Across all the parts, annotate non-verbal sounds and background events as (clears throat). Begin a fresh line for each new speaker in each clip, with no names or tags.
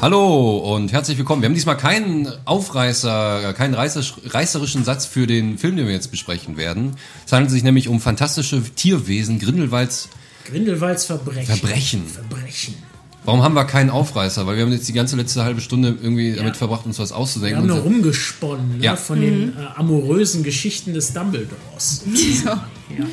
Hallo und herzlich willkommen. Wir haben diesmal keinen Aufreißer, keinen reißerischen Satz für den Film, den wir jetzt besprechen werden. Es handelt sich nämlich um fantastische Tierwesen, Grindelwalds
Grindelwalds Verbrechen.
Verbrechen.
Verbrechen.
Warum haben wir keinen Aufreißer? Weil wir haben jetzt die ganze letzte halbe Stunde irgendwie ja. damit verbracht, uns was auszudenken.
Wir haben nur rumgesponnen ne? ja. von mhm. den äh, amorösen Geschichten des Dumbledores.
So. Ja.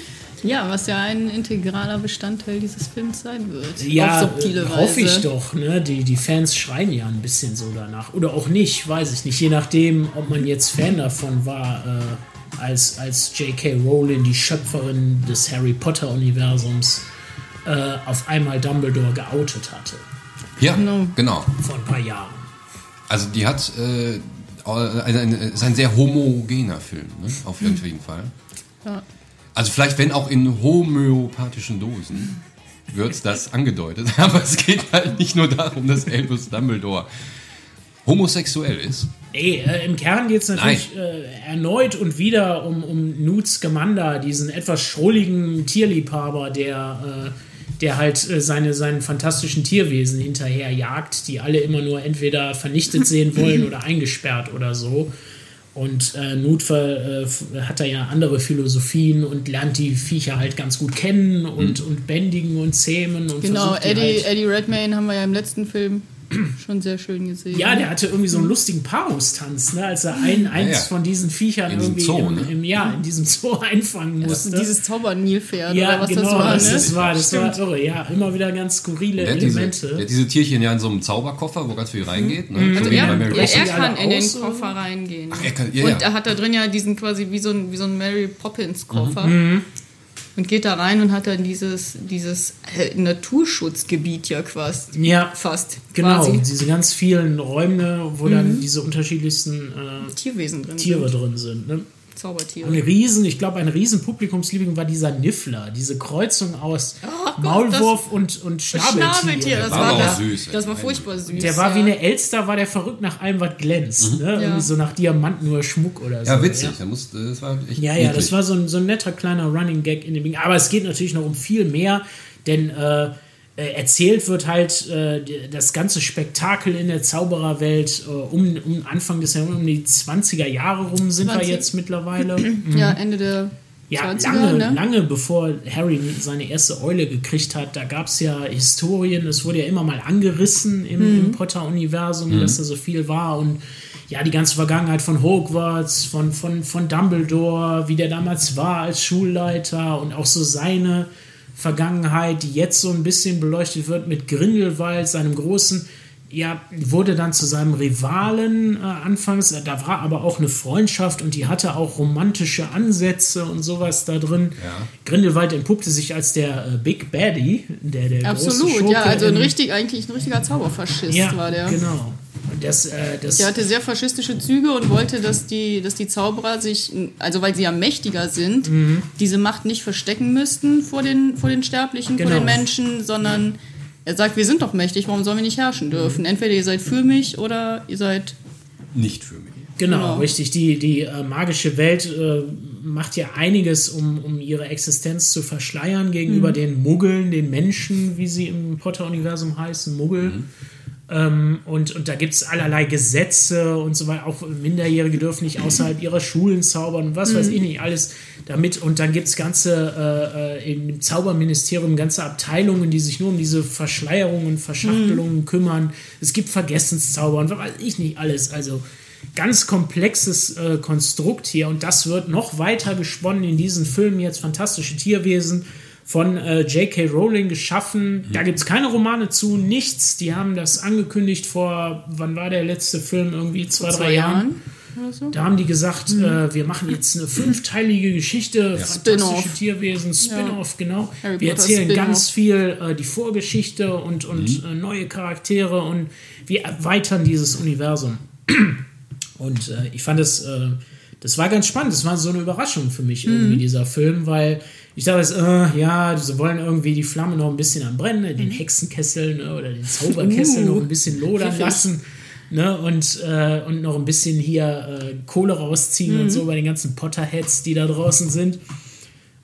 Ja, was ja ein integraler Bestandteil dieses Films sein wird.
Ja, auf subtile Weise. hoffe ich doch. Ne? Die, die Fans schreien ja ein bisschen so danach. Oder auch nicht, weiß ich nicht. Je nachdem, ob man jetzt Fan davon war, äh, als, als J.K. Rowling, die Schöpferin des Harry Potter-Universums, äh, auf einmal Dumbledore geoutet hatte.
Ja, genau. genau.
Vor ein paar Jahren.
Also die hat, äh, ein, ein, ist ein sehr homogener Film, ne? auf jeden hm. Fall. Ja. Also vielleicht, wenn auch in homöopathischen Dosen, wird das (laughs) angedeutet. (laughs) Aber es geht halt nicht nur darum, dass Albus Dumbledore homosexuell ist.
Ey, äh, im Kern geht es natürlich äh, erneut und wieder um, um Newt Scamander, diesen etwas schrulligen Tierliebhaber, der, äh, der halt äh, seine, seinen fantastischen Tierwesen hinterherjagt, die alle immer nur entweder vernichtet sehen wollen (laughs) oder eingesperrt oder so. Und äh, Nutfer äh, hat da ja andere Philosophien und lernt die Viecher halt ganz gut kennen und, mhm. und bändigen und zähmen. Und
genau, Eddie, halt Eddie Redmayne haben wir ja im letzten Film (clears throat) schon sehr schön gesehen.
Ja, der hatte irgendwie so einen lustigen Paarungstanz, ne, als er ein, eins ja, ja. von diesen Viechern in irgendwie Zoo, im, ne? im, ja, in diesem Zoo (laughs) einfangen musste.
Ja, dieses Zaubernilpferd
ja,
oder was
genau,
das war.
Das, ne? das war, das war irre, ja, immer wieder ganz skurrile der Elemente.
Diese, der diese Tierchen ja in so einem Zauberkoffer, wo ganz viel reingeht. Ne?
Mhm. Also er, ja, er kann in den Koffer reingehen.
Ach, er kann, ja,
Und er hat da drin ja diesen quasi wie so ein, wie so ein Mary Poppins Koffer. Mhm. Und geht da rein und hat dann dieses, dieses äh, Naturschutzgebiet ja quasi.
Ja,
fast.
Genau, quasi. diese ganz vielen Räume, wo mhm. dann diese unterschiedlichsten
äh, Tierwesen drin
Tiere
sind.
drin sind. Ne?
Zaubertiere.
Ein Riesen, ich glaube, ein riesen Publikumsliebling war dieser Niffler, diese Kreuzung aus oh, Maulwurf das, und, und Schnabeltier. Schnabeltier,
das war, war süß. Das war furchtbar süß.
Der war wie eine Elster, war der verrückt nach allem, was glänzt. Mhm. Ne? Ja. Irgendwie so nach Diamanten oder Schmuck oder so.
Ja, witzig. Ja, muss, das war echt
ja, ja, das war so ein, so ein netter kleiner Running Gag in dem Ding. Aber es geht natürlich noch um viel mehr, denn äh, äh, erzählt wird halt äh, das ganze Spektakel in der Zaubererwelt äh, um, um Anfang des Jahrhunderts, um die 20er Jahre rum sind 20. wir jetzt mittlerweile. (clears throat)
Ja, Ende der
ja, lange, ne? lange bevor Harry seine erste Eule gekriegt hat, da gab es ja Historien, es wurde ja immer mal angerissen im, mhm. im Potter-Universum, mhm. dass da so viel war und ja, die ganze Vergangenheit von Hogwarts, von, von, von Dumbledore, wie der damals war als Schulleiter und auch so seine Vergangenheit, die jetzt so ein bisschen beleuchtet wird mit Grindelwald, seinem großen, ja, wurde dann zu seinem Rivalen äh, anfangs. Da war aber auch eine Freundschaft und die hatte auch romantische Ansätze und sowas da drin. Ja. Grindelwald entpuppte sich als der äh, Big Baddie, der der
Absolut,
große
ja, also ein richtig, eigentlich ein richtiger Zauberfaschist
ja,
war der.
Genau. Das, äh, das
der hatte sehr faschistische Züge und wollte, dass die, dass die Zauberer sich, also weil sie ja mächtiger sind, mhm. diese Macht nicht verstecken müssten vor den, vor den Sterblichen, genau. vor den Menschen, sondern er sagt, wir sind doch mächtig, warum sollen wir nicht herrschen dürfen? Mhm. Entweder ihr seid für mich oder ihr seid
nicht für mich.
Genau, genau. richtig. Die, die äh, magische Welt äh, macht ja einiges, um, um ihre Existenz zu verschleiern gegenüber mhm. den Muggeln, den Menschen, wie sie im Potter-Universum heißen, Muggel. Mhm. Ähm, und, und da gibt es allerlei Gesetze und so weiter. Auch Minderjährige dürfen nicht außerhalb ihrer Schulen zaubern und was mhm. weiß ich nicht alles damit. Und dann gibt es ganze, äh, äh, im Zauberministerium ganze Abteilungen, die sich nur um diese Verschleierungen und Verschachtelungen mhm. kümmern. Es gibt Vergessenszauber und was weiß ich nicht alles. Also ganz komplexes äh, Konstrukt hier. Und das wird noch weiter gesponnen in diesen Filmen jetzt. Fantastische Tierwesen von äh, J.K. Rowling geschaffen. Mhm. Da gibt es keine Romane zu, nichts. Die haben das angekündigt vor, wann war der letzte Film? Irgendwie zwei, drei Jahren. Jahren. So. Da haben die gesagt, mhm. äh, wir machen jetzt eine fünfteilige Geschichte, ja. fantastische Tierwesen, Spin-off, ja. genau. Harry wir erzählen ganz viel äh, die Vorgeschichte und, und mhm. äh, neue Charaktere und wir erweitern dieses Universum. (clears throat) Und äh, ich fand es, äh, das war ganz spannend. Das war so eine Überraschung für mich irgendwie, mhm. dieser Film, weil ich dachte, äh, ja, sie wollen irgendwie die Flamme noch ein bisschen am Brennen, den mhm. Hexenkessel ne, oder den Zauberkessel uh, noch ein bisschen lodern lassen. Ne, und, äh, und noch ein bisschen hier äh, Kohle rausziehen mhm. und so bei den ganzen Potterheads, die da draußen sind.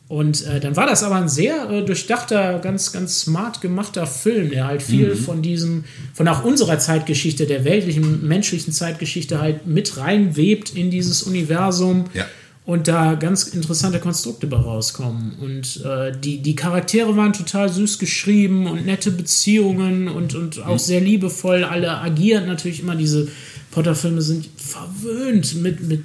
Und äh, dann war das aber ein sehr äh, durchdachter, ganz, ganz smart gemachter Film, der halt viel mhm. von diesem, von auch unserer Zeitgeschichte, der weltlichen, menschlichen Zeitgeschichte halt mit reinwebt in dieses Universum. Ja. Und da ganz interessante Konstrukte bei rauskommen. Und äh, die, die Charaktere waren total süß geschrieben und nette Beziehungen und, und auch mhm. sehr liebevoll. Alle agieren natürlich immer. Diese Potter-Filme sind verwöhnt mit, mit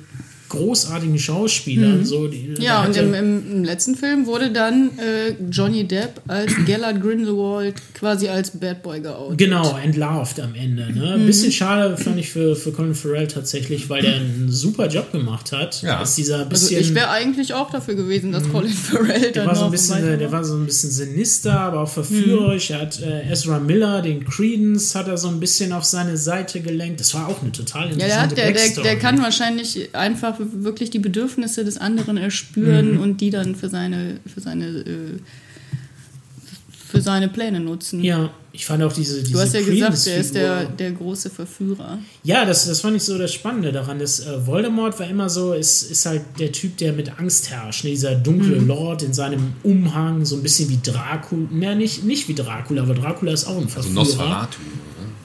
großartigen Schauspielern. Mhm. So, die,
ja, und im, im, letzten Film wurde dann äh, Johnny Depp als (clears throat) Gellert Grindelwald quasi als Bad Boy geoutet.
Genau, entlarvt am Ende. Ne? Mhm. Bisschen schade fand ich für, für Colin Farrell tatsächlich, weil der einen super Job gemacht hat.
Ja. Als dieser bisschen, also ich wäre eigentlich auch dafür gewesen, dass mhm. Colin Farrell
der war so ein bisschen, Der war so ein bisschen sinister, aber auch verführerisch. Mhm. Er hat äh, Ezra Miller, den Credence, hat er so ein bisschen auf seine Seite gelenkt. Das war auch eine total interessante
ja, der, der, der, der kann wahrscheinlich einfach wirklich die Bedürfnisse des anderen erspüren mhm. und die dann für seine, für seine, äh, für seine Pläne nutzen.
Ja, ich fand auch diese. diese
du hast ja gesagt, er ist der, der große Verführer.
Ja, das, das fand ich so das Spannende daran. Dass, äh, Voldemort war immer so, ist, ist halt der Typ, der mit Angst herrscht. Ne? Dieser dunkle mhm. Lord in seinem Umhang, so ein bisschen wie Dracula. Ja, nicht, nicht wie Dracula, aber Dracula ist auch ein also Verführer. Also Nosferatu.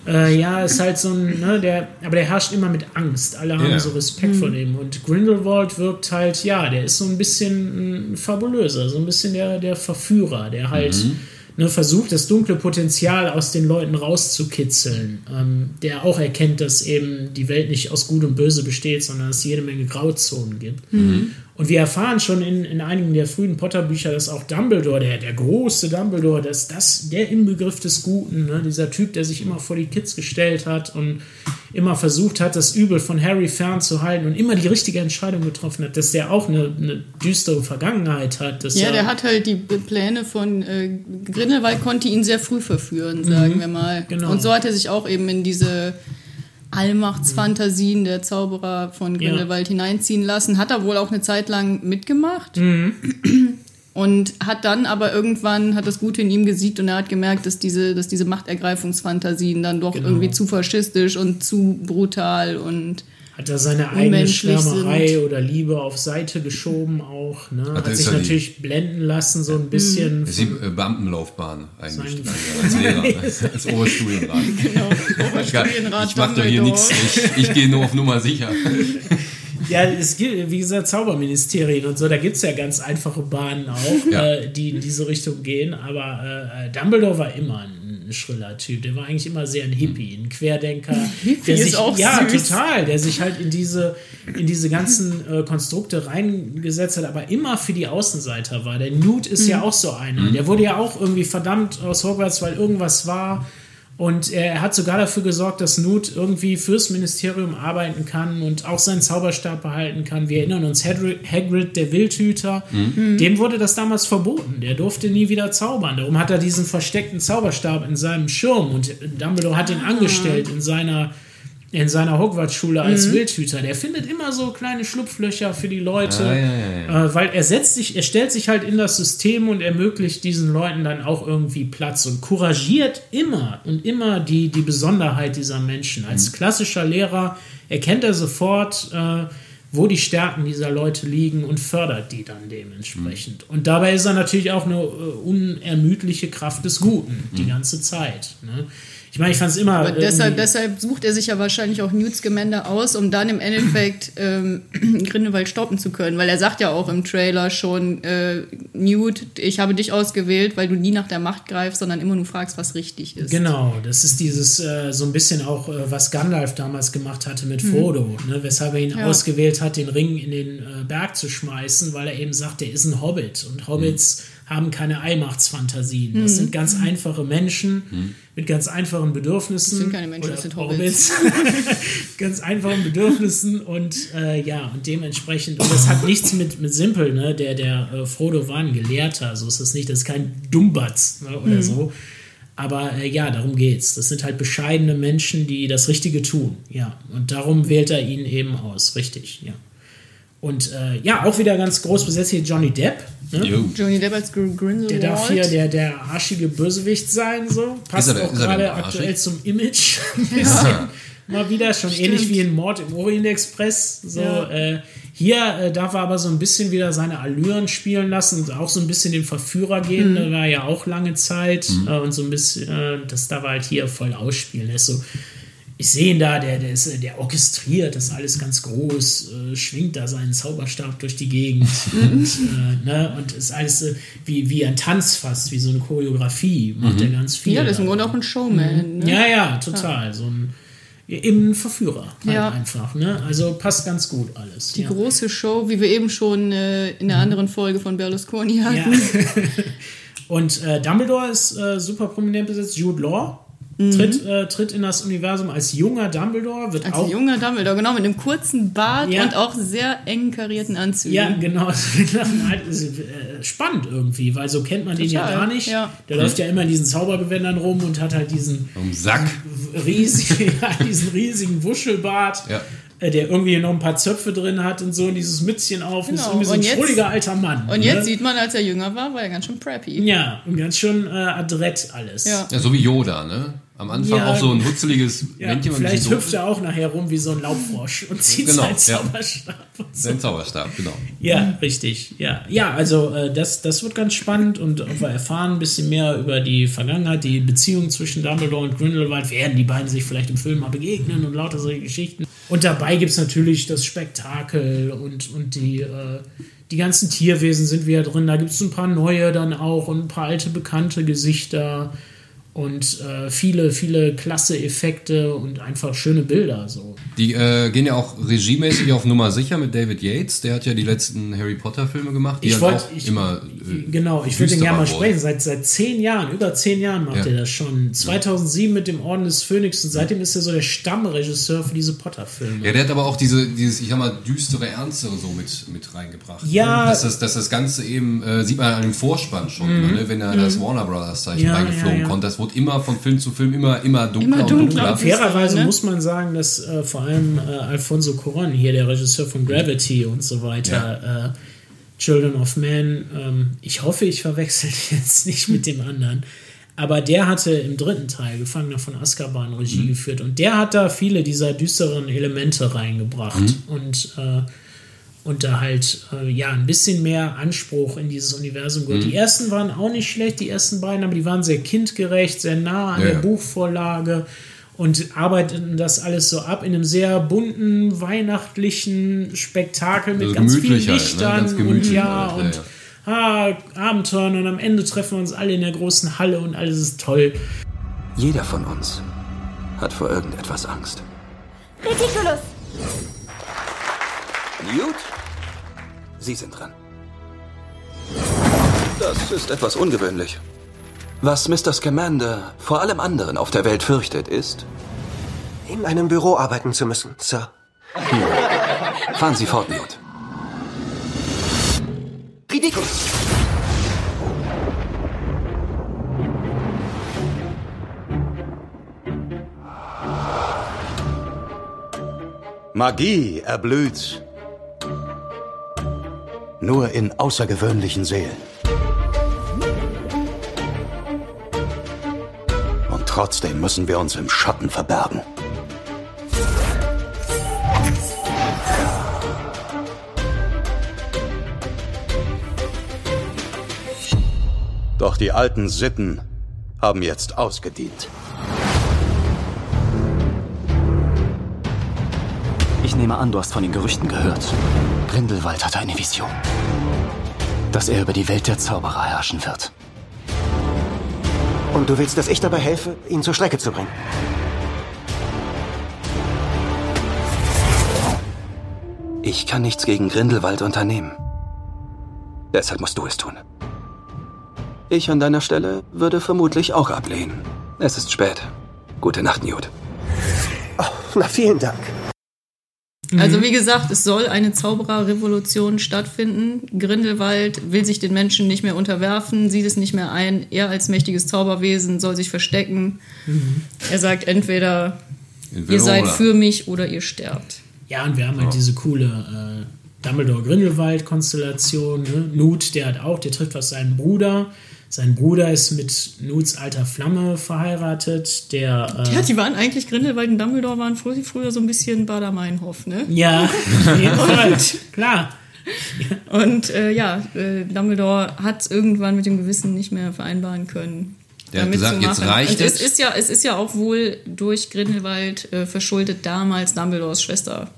Äh, ja, ist halt so ein, ne, der, aber der herrscht immer mit Angst. Alle haben yeah. so Respekt mhm. vor dem. Und Grindelwald wirkt halt, ja, der ist so ein bisschen ein fabulöser, so ein bisschen der, der Verführer, der halt. Mhm ne, versucht, das dunkle Potenzial aus den Leuten rauszukitzeln, ähm, der auch erkennt, dass eben die Welt nicht aus Gut und Böse besteht, sondern es jede Menge Grauzonen gibt. Mhm. Und wir erfahren schon in, in einigen der frühen Potter-Bücher, dass auch Dumbledore, der, der große Dumbledore, dass das der Inbegriff des Guten, ne, dieser Typ, der sich immer vor die Kids gestellt hat und immer versucht hat, das Übel von Harry fernzuhalten und immer die richtige Entscheidung getroffen hat, dass der auch eine, eine düstere Vergangenheit hat.
ja, der hat halt die Pläne von äh, Grindelwald konnte ihn sehr früh verführen, sagen mhm, wir mal. Genau. Und so hat er sich auch eben in diese Allmachtsfantasien der Zauberer von Grindelwald ja. hineinziehen lassen. Hat er wohl auch eine Zeit lang mitgemacht. Mhm. Und hat dann aber irgendwann hat das Gute in ihm gesiegt und er hat gemerkt, dass diese, dass diese Machtergreifungsfantasien dann doch genau. irgendwie zu faschistisch und zu brutal und
hat er seine eigene Schwärmerei sind. oder Liebe auf Seite geschoben auch. Ne? Hat, hat sich natürlich blenden lassen, so ein bisschen.
Das ist die äh, Beamtenlaufbahn eigentlich. (laughs) Als Lehrer, (laughs) als Oberstudienrat. Genau, Oberstudienrat. Ich mache doch hier nichts. Ich, ich gehe nur auf Nummer sicher. (laughs)
Ja, es gibt, wie gesagt, Zauberministerien und so, da gibt es ja ganz einfache Bahnen auch, ja. äh, die in diese Richtung gehen. Aber äh, Dumbledore war immer ein ein schriller Typ. Der war eigentlich immer sehr ein Hippie, ein Querdenker. (laughs) Hippie der sich, ist auch Ja, süß. total. Der sich halt in diese, in diese ganzen äh, Konstrukte reingesetzt hat, aber immer für die Außenseiter war. Der Newt ist mhm. ja auch so einer. Mhm. Der wurde ja auch irgendwie verdammt aus Hogwarts, weil irgendwas war und er hat sogar dafür gesorgt, dass Newt irgendwie fürs Ministerium arbeiten kann und auch seinen Zauberstab behalten kann. Wir erinnern uns, Hagrid, der Wildhüter, mhm. dem wurde das damals verboten. Der durfte nie wieder zaubern. Darum hat er diesen versteckten Zauberstab in seinem Schirm und Dumbledore hat ihn ah. angestellt in seiner in seiner Hogwarts-Schule als mhm. Wildhüter. Der findet immer so kleine Schlupflöcher für die Leute, ah, ja, ja. Äh, weil er setzt sich, er stellt sich halt in das System und ermöglicht diesen Leuten dann auch irgendwie Platz und couragiert immer und immer die, die Besonderheit dieser Menschen. Als mhm. klassischer Lehrer erkennt er sofort, äh, wo die Stärken dieser Leute liegen und fördert die dann dementsprechend. Mhm. Und dabei ist er natürlich auch eine äh, unermüdliche Kraft des Guten die mhm. ganze Zeit. Ne? Ich meine, ich fand es immer.
Aber deshalb, deshalb sucht er sich ja wahrscheinlich auch Newts Gemälde aus, um dann im Endeffekt (laughs) ähm, (clears throat) Grindelwald stoppen zu können. Weil er sagt ja auch im Trailer schon, äh, Newt, ich habe dich ausgewählt, weil du nie nach der Macht greifst, sondern immer nur fragst, was richtig ist.
Genau, das ist dieses äh, so ein bisschen auch, äh, was Gandalf damals gemacht hatte mit mhm. Frodo, mhm. ne? weshalb er ihn ja. ausgewählt hat, den Ring in den äh, Berg zu schmeißen, weil er eben sagt, er ist ein Hobbit und Hobbits. Mhm haben keine Allmachtsfantasien. Das mhm. sind ganz einfache Menschen mhm. mit ganz einfachen Bedürfnissen. Das
sind keine Menschen, das sind Hobbits. (laughs)
ganz einfachen Bedürfnissen und äh, ja, und dementsprechend, und das hat (laughs) nichts mit, mit Simpel, ne? Der, der äh, Frodo war ein Gelehrter, so ist das nicht, das ist kein Dummbatz ne? oder mhm. so. Aber äh, ja, darum geht's. Das sind halt bescheidene Menschen, die das Richtige tun. Ja, und darum wählt er ihn eben aus. Richtig, ja. Und äh, ja, auch wieder ganz groß besetzt hier Johnny Depp.
Ne? Johnny Depp als Grindelwald.
Der darf hier der, der arschige Bösewicht sein, so. Passt er, auch gerade aktuell zum Image. (laughs) ja. mal wieder, schon Stimmt. ähnlich wie in Mord im Orient Express. So, ja. äh, hier äh, darf er aber so ein bisschen wieder seine Allüren spielen lassen und auch so ein bisschen den Verführer gehen. Mhm. Da war ja auch lange Zeit mhm. äh, und so ein bisschen, äh, das darf er halt hier voll ausspielen. Er ist so ich sehe ihn da, der, der, ist, der orchestriert das alles ganz groß, äh, schwingt da seinen Zauberstab durch die Gegend (laughs) und, äh, ne, und ist alles äh, wie, wie ein Tanz fast, wie so eine Choreografie, macht mhm. er ganz viel.
Ja, das ist im Grunde auch ein Showman.
Mhm. Ne? Ja, ja, total. Ja. So ein eben ein Verführer halt ja. einfach. Ne? Also passt ganz gut alles.
Die ja. große Show, wie wir eben schon äh, in der mhm. anderen Folge von Berlusconi hatten. Ja. (laughs)
und äh, Dumbledore ist äh, super prominent besetzt, Jude Law Mhm. Tritt, äh, tritt in das Universum als junger Dumbledore. Wird
als auch, junger Dumbledore, genau, mit einem kurzen Bart ja. und auch sehr eng karierten Anzügen.
Ja, genau. (laughs) halt, äh, spannend irgendwie, weil so kennt man Total, den ja gar nicht. Ja. Der läuft ja immer in diesen Zaubergewändern rum und hat halt diesen
um Sack.
Riesig, (laughs) diesen riesigen Wuschelbart. Ja äh, der irgendwie noch ein paar Zöpfe drin hat und so und dieses Mützchen auf genau. und ist irgendwie so ein schrulliger alter Mann.
Und ne? jetzt sieht man, als er jünger war, war er ganz schön preppy.
Ja, und ganz schön äh, adrett alles.
Ja. ja, so wie Yoda, ne? Am Anfang ja, auch so ein hutzeliges
ja, Männchen. Vielleicht hüpft er auch nachher rum wie so ein Laubfrosch und zieht genau, seinen Zauberstab. Ja.
So. Sein Zauberstab, genau.
Ja, richtig. Ja, ja also äh, das, das wird ganz spannend und wir erfahren ein bisschen mehr über die Vergangenheit, die Beziehung zwischen Dumbledore und Grindelwald. Werden die beiden sich vielleicht im Film mal begegnen und lauter solche Geschichten. Und dabei gibt es natürlich das Spektakel und, und die, äh, die ganzen Tierwesen sind wieder drin. Da gibt es ein paar neue dann auch und ein paar alte bekannte Gesichter und äh, viele, viele klasse Effekte und einfach schöne Bilder. So.
Die äh, gehen ja auch regiemäßig auf Nummer sicher mit David Yates. Der hat ja die letzten Harry Potter Filme gemacht. Die
ich wollte immer. Genau, ich würde den gerne mal sprechen. Seit, seit zehn Jahren, über zehn Jahren macht ja. er das schon. 2007 mit dem Orden des Phönix und seitdem ist er so der Stammregisseur für diese Potter-Filme.
Ja, der hat aber auch diese, dieses, ich sag mal, düstere, ernstere so mit, mit reingebracht.
Ja.
Dass das, dass das Ganze eben, äh, sieht man an dem Vorspann schon, mhm. ne, wenn er mhm. das Warner Brothers Zeichen ja, reingeflogen ja, ja. kommt. Das wurde immer von Film zu Film immer, immer dunkler, immer dunkler und dunkler.
Fairerweise ne? muss man sagen, dass äh, vor allem äh, Alfonso Cuarón, hier der Regisseur von Gravity und so weiter, ja. äh, Children of Men, ähm, ich hoffe, ich verwechsel (laughs) jetzt nicht mit dem anderen, aber der hatte im dritten Teil Gefangener von Azkaban Regie mhm. geführt und der hat da viele dieser düsteren Elemente reingebracht mhm. und äh, und da halt äh, ja ein bisschen mehr Anspruch in dieses Universum. Mhm. Die ersten waren auch nicht schlecht, die ersten beiden, aber die waren sehr kindgerecht, sehr nah an ja. der Buchvorlage und arbeiteten das alles so ab in einem sehr bunten weihnachtlichen Spektakel mit also ganz vielen Lichtern halt, ne? und ja halt, und ja, ja. Ah, Abenteuern und am Ende treffen wir uns alle in der großen Halle und alles ist toll.
Jeder von uns hat vor irgendetwas Angst.
Ridiculous!
Newt? Sie sind dran. Das ist etwas ungewöhnlich. Was Mr. Scamander vor allem anderen auf der Welt fürchtet, ist...
In einem Büro arbeiten zu müssen, Sir.
Hm. Fahren Sie fort, Newt.
Ridiculous!
Magie erblüht nur in außergewöhnlichen Seelen. Trotzdem müssen wir uns im Schatten verbergen. Doch die alten Sitten haben jetzt ausgedient.
Ich nehme an, du hast von den Gerüchten gehört. Grindelwald hatte eine Vision. Dass er über die Welt der Zauberer herrschen wird.
Und du willst, dass ich dabei helfe, ihn zur Strecke zu bringen?
Ich kann nichts gegen Grindelwald unternehmen. Deshalb musst du es tun. Ich an deiner Stelle würde vermutlich auch ablehnen. Es ist spät. Gute Nacht, Newt.
Oh, na, vielen Dank.
Also wie gesagt, es soll eine Zaubererrevolution stattfinden. Grindelwald will sich den Menschen nicht mehr unterwerfen, sieht es nicht mehr ein. Er als mächtiges Zauberwesen soll sich verstecken. Mhm. Er sagt entweder, ihr seid für mich oder ihr sterbt.
Ja, und wir haben halt diese coole äh, Dumbledore-Grindelwald-Konstellation. Ne? Newt, der hat auch, der trifft was seinen Bruder. Sein Bruder ist mit Newts alter Flamme verheiratet. Der, äh,
Ja, die waren eigentlich, Grindelwald und Dumbledore waren früher, früher so ein bisschen Bader-Meinhof, ne?
ja, (laughs) Fall, klar.
Und äh, ja, äh, Dumbledore hat irgendwann mit dem Gewissen nicht mehr vereinbaren können.
Der hat
damit
gesagt,
zu
jetzt
machen.
reicht
Und es.
es.
Ist ja, es ist ja auch wohl durch Grindelwald äh, verschuldet damals Dumbledores Schwester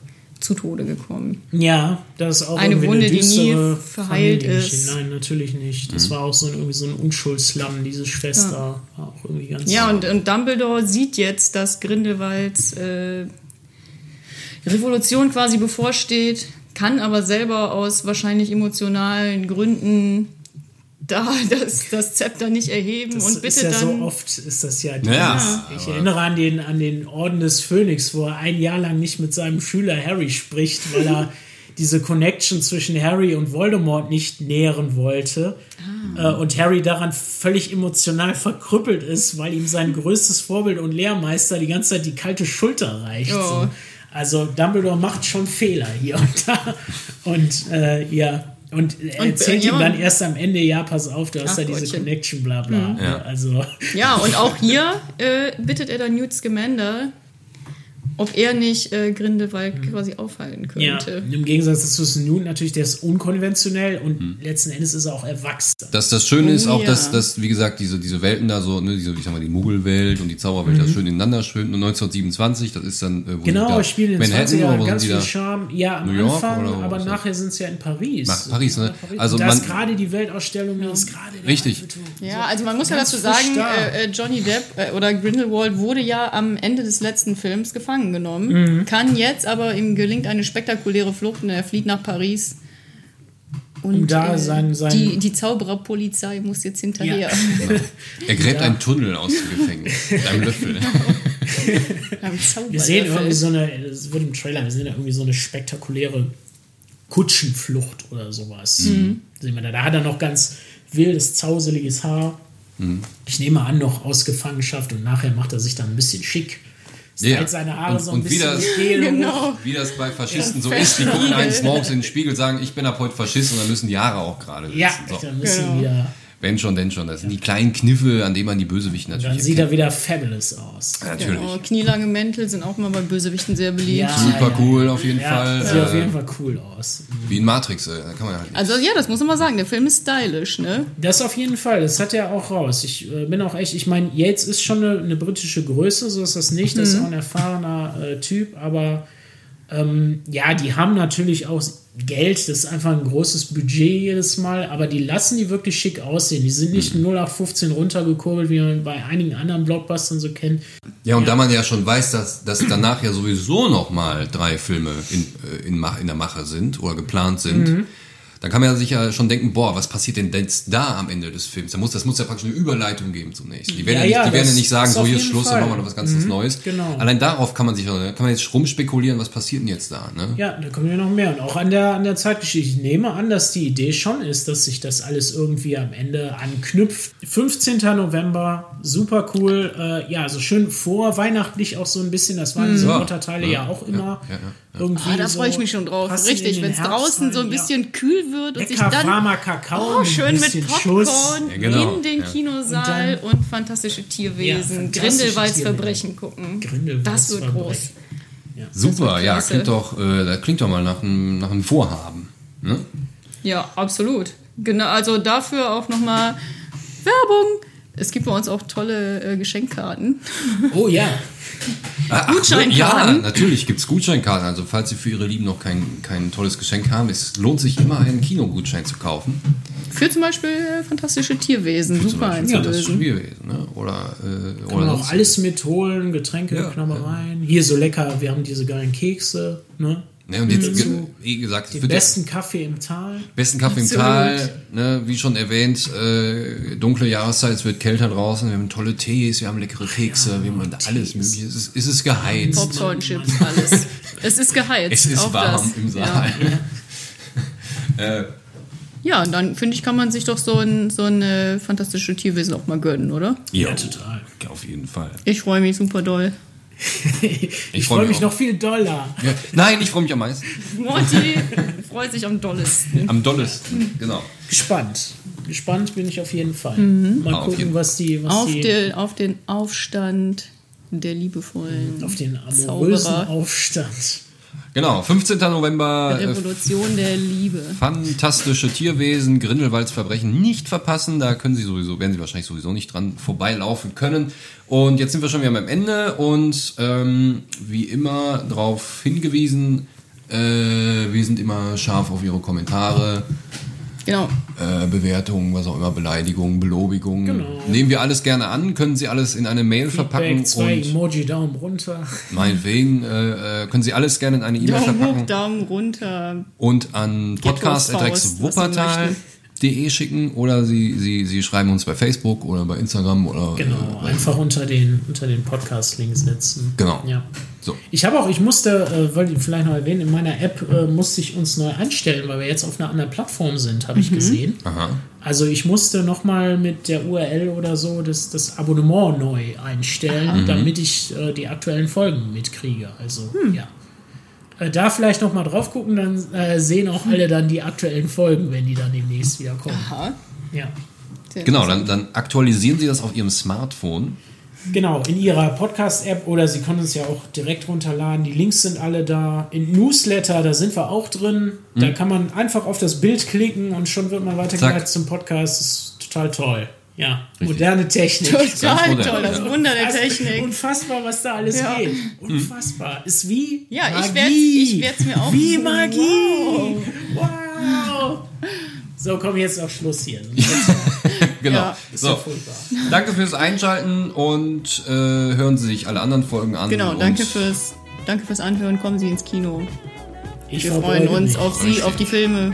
zu Tode gekommen.
Ja, das ist auch
Eine Wunde, die nie verheilt ist.
Nein, natürlich nicht. Das war auch so ein, irgendwie so ein Unschuldslamm, diese Schwester. War auch irgendwie ganz
Ja, und, und Dumbledore sieht jetzt, dass Grindelwalds äh, Revolution quasi bevorsteht, kann aber selber aus wahrscheinlich emotionalen Gründen da (laughs) das, das Zepter nicht erheben
Das
und
ist
bittet
ja
dann.
so oft ist das ja.
Ja,
ich erinnere an den, an den Orden des Phönix, wo er ein Jahr lang nicht mit seinem Schüler Harry spricht, weil er (laughs) diese Connection zwischen Harry und Voldemort nicht nähren wollte.
Ah.
Äh, Und Harry daran völlig emotional verkrüppelt ist, weil ihm sein größtes Vorbild und Lehrmeister die ganze Zeit die kalte Schulter reicht. So. Also Dumbledore macht schon Fehler hier und da. Und äh, ja. Und er
Und, äh,
erzählt
ja.
ihm dann erst am Ende, ja, pass auf, du hast
Ach,
ja diese
Gottchen.
Connection, bla bla.
Mhm.
Ja.
Also,
Ja, und auch hier äh, bittet er dann Newt Scamander, ob er nicht äh, Grindelwald quasi aufhalten
ja,
könnte.
im Gegensatz zu Newton natürlich, der ist unkonventionell und letzten Endes ist er auch erwachsen.
Das, das Schöne ist
Oh,
auch,
ja.
dass, dass, wie gesagt, diese, diese Welten da so, ne, diese, ich sag mal, die Muggelwelt und die Zauberwelt da schön ineinander schwimmen. Und 1927, das ist dann, äh, wo
Genau, ich spiele in
Manhattan
20er
oder
Jahren
wo
ganz viel? Charme. Ja, am
New York
Anfang,
oder wo
aber
das?
nachher sind sie ja in Paris.
Nach Paris, ne?
Paris.
Also
da
man-
ist gerade die Weltausstellung, da ist gerade
Richtig.
Ja, also man muss ja dazu sagen,
da.
äh, äh, Johnny Depp äh, oder Grindelwald wurde ja am Ende des letzten Films gefangen genommen,
Mhm.
kann jetzt aber ihm gelingt eine spektakuläre Flucht und er flieht nach Paris. Und
da sein- sein-
die, die Zaubererpolizei muss jetzt hinterher.
Ja.
Er gräbt einen Tunnel aus dem Gefängnis mit einem Löffel. (laughs)
Am
Wir sehen irgendwie so eine, das wird im Trailer, wir sehen da irgendwie so eine spektakuläre Kutschenflucht oder sowas.
Mhm.
Sehen wir da. Da hat er noch ganz wildes, zauseliges Haar.
Mhm.
Ich nehme an, noch aus Gefangenschaft und nachher macht er sich dann ein bisschen schick. Stylt
Ja.
seine Haare
Und-
so ein
und wie
bisschen
das-
Gel hoch.
Genau.
Wie das bei Faschisten so
Ja,
ist, die gucken eins morgens in den Spiegel, sagen, ich bin ab heute Faschist und dann müssen die Jahre auch gerade sitzen.
Ja,
so.
dann müssen
Genau.
wieder.
Wenn schon, denn schon. Das sind die kleinen Kniffe, an denen man die Bösewichten
Dann
natürlich
sieht er wieder fabulous aus.
Natürlich.
Genau, knielange Mäntel sind auch immer bei Bösewichten sehr beliebt.
Ja.
Super cool auf jeden
Ja,
Fall.
sieht auf
Äh,
jeden Fall cool aus.
wie in Matrix, äh, da kann man halt nicht.
Also ja, das muss man mal sagen, der Film ist stylisch, ne?
Das auf jeden Fall, das hat er auch raus. Ich äh, bin auch echt, ich meine, Yates ist schon eine, eine britische Größe, so ist das nicht. Das ist auch ein erfahrener äh, Typ, aber ähm, ja, die haben natürlich auch Geld, das ist einfach ein großes Budget jedes Mal, aber die lassen die wirklich schick aussehen. Die sind nicht 0815 runtergekurbelt, wie man bei einigen anderen Blockbustern so kennt.
Ja, und da man ja schon weiß, dass, dass danach ja sowieso noch mal drei Filme in, äh, in, in der Mache sind oder geplant sind,
Mhm.
Dann kann man ja sich ja schon denken, boah, was passiert denn jetzt da am Ende des Films? Da muss, das muss ja praktisch eine Überleitung geben zum nächsten. Die werden
Ja,
ja, nicht, die werden ja nicht sagen, so hier ist Schluss, dann
Fall.
machen wir noch was ganz Neues.
genau.
Allein darauf kann man sich, kann man jetzt rumspekulieren, was passiert denn jetzt da, ne?
Ja, da kommen ja noch mehr. Und auch an der, an der Zeitgeschichte. Ich nehme an, dass die Idee schon ist, dass sich das alles irgendwie am Ende anknüpft. 15. November, super cool. Äh, ja, so schön vorweihnachtlich auch so ein bisschen. Das waren diese
Ja.
Mutterteile ja,
Ja,
auch immer
ja, ja,
irgendwie.
Ah, da
so
freue ich mich schon drauf. Richtig, wenn es draußen so ein
rein, ja.
bisschen kühl wird und sich
Lecker,
dann
warmer Kakao.
oh, schön mit
bisschen
Popcorn
Schuss.
Ja, genau,
in den
ja.
Kinosaal
Und
und, fantastische Tierwesen, Grindelwalds
Tierwesen.
Verbrechen gucken.
Grindelwalds
das wird groß.
Verbrechen.
Super, ja, klingt doch, äh, das klingt doch mal nach einem, nach einem Vorhaben. Ne?
Ja, absolut. Genau, also dafür auch nochmal Werbung. Es gibt bei uns auch tolle äh, Geschenkkarten.
Oh ja. (laughs)
Ah, ach,
Gutscheinkarten.
Ja, natürlich gibt's Gutscheinkarten. Also falls Sie für Ihre Lieben noch kein, kein tolles Geschenk haben, es lohnt sich immer einen Kinogutschein zu kaufen.
Für zum Beispiel äh, fantastische Tierwesen.
Zum
Super einzulösen.
Spielwesen. Ne? Oder, äh,
Kann
oder
man auch alles mitholen, Getränke,
Ja,
Knabbereien. Hier so lecker, wir haben diese geilen Kekse, ne?
Ne, und jetzt,
Dazu
wie gesagt, es
Den besten Kaffee im Tal.
besten Kaffee im. Tal, ne, wie schon erwähnt, äh, dunkle Jahreszeit, es wird kälter draußen, wir haben tolle Tees, wir haben leckere Kekse, wir haben alles mögliche. Es ist, es ist geheizt.
Popcorn, Chips, alles. Es ist geheizt.
Es ist
auch
warm
das.
im Saal.
Ja. (laughs) ja, und dann finde ich, kann man sich doch so ein, so ein äh, fantastische Tierwesen auch mal gönnen, oder?
Ja,
total.
Auf jeden Fall.
Ich freue mich super doll.
Ich freue mich noch viel doller.
Ja. Nein, ich freue mich am meisten.
Morty (laughs) freut sich am dollesten.
Am dollesten, genau.
Gespannt. Gespannt bin ich auf jeden Fall. Mal
Ah, auf
gucken, was die. Was
Auf,
die
den, auf den Aufstand der liebevollen
auf den amorösen
Zauberer.
Aufstand.
Genau, 15. November. Äh,
Revolution der Liebe.
Fantastische Tierwesen, Grindelwalds Verbrechen nicht verpassen. Da können Sie sowieso, werden Sie wahrscheinlich sowieso nicht dran vorbeilaufen können. Und jetzt sind wir schon wieder am Ende und ähm, wie immer darauf hingewiesen, äh, wir sind immer scharf auf Ihre Kommentare,
Genau.
äh, Bewertungen, was auch immer, Beleidigungen, Belobigungen.
Genau.
Nehmen wir alles gerne an, können Sie alles in eine Mail verpacken
Feedback, zwei
und
Emoji, Daumen runter.
meinetwegen äh, äh, können Sie alles gerne in eine E-Mail
Daumen hoch,
verpacken
Daumen runter.
und an
Faust, was
Podcast.wuppertal.de schicken oder Sie, Sie, Sie schreiben uns bei Facebook oder bei Instagram oder
Genau,
äh,
einfach unter den, unter den Podcast-Link setzen.
Genau.
Ja.
so.
Ich habe auch, ich musste, äh, wollte ich vielleicht noch erwähnen, in meiner App äh, musste ich uns neu einstellen, weil wir jetzt auf einer anderen Plattform sind, habe ich gesehen.
Aha.
Also ich musste nochmal mit der URL oder so das, das Abonnement neu einstellen, damit ich äh, die aktuellen Folgen mitkriege. Also ja. Äh, da vielleicht nochmal drauf gucken, dann äh, sehen auch alle dann die aktuellen Folgen, wenn die dann demnächst wieder kommen.
Aha.
Ja.
Sehr
Genau, dann, dann aktualisieren Sie das auf Ihrem Smartphone.
Genau, in ihrer Podcast-App oder Sie können es ja auch direkt runterladen. Die Links sind alle da. In Newsletter, da sind wir auch drin. Da kann man einfach auf das Bild klicken und schon wird man weitergeleitet zum Podcast. Das ist total toll. Ja,
Richtig.
moderne Technik.
Total
modern,
toll, das. Wunder der Technik.
Unfassbar, was da alles
Ja.
geht. Unfassbar. Ist wie
Ja, ich
Magie.
ich werd's mir auch-
Wie Magie. Wow. So, komm jetzt auf Schluss hier. (laughs)
Genau.
Ja,
so. Danke fürs Einschalten und äh, hören Sie sich alle anderen Folgen an.
Genau, danke fürs, danke fürs Anhören. Kommen Sie ins Kino.
Ich
Wir freuen uns
mich.
auf Sie, auf die Filme.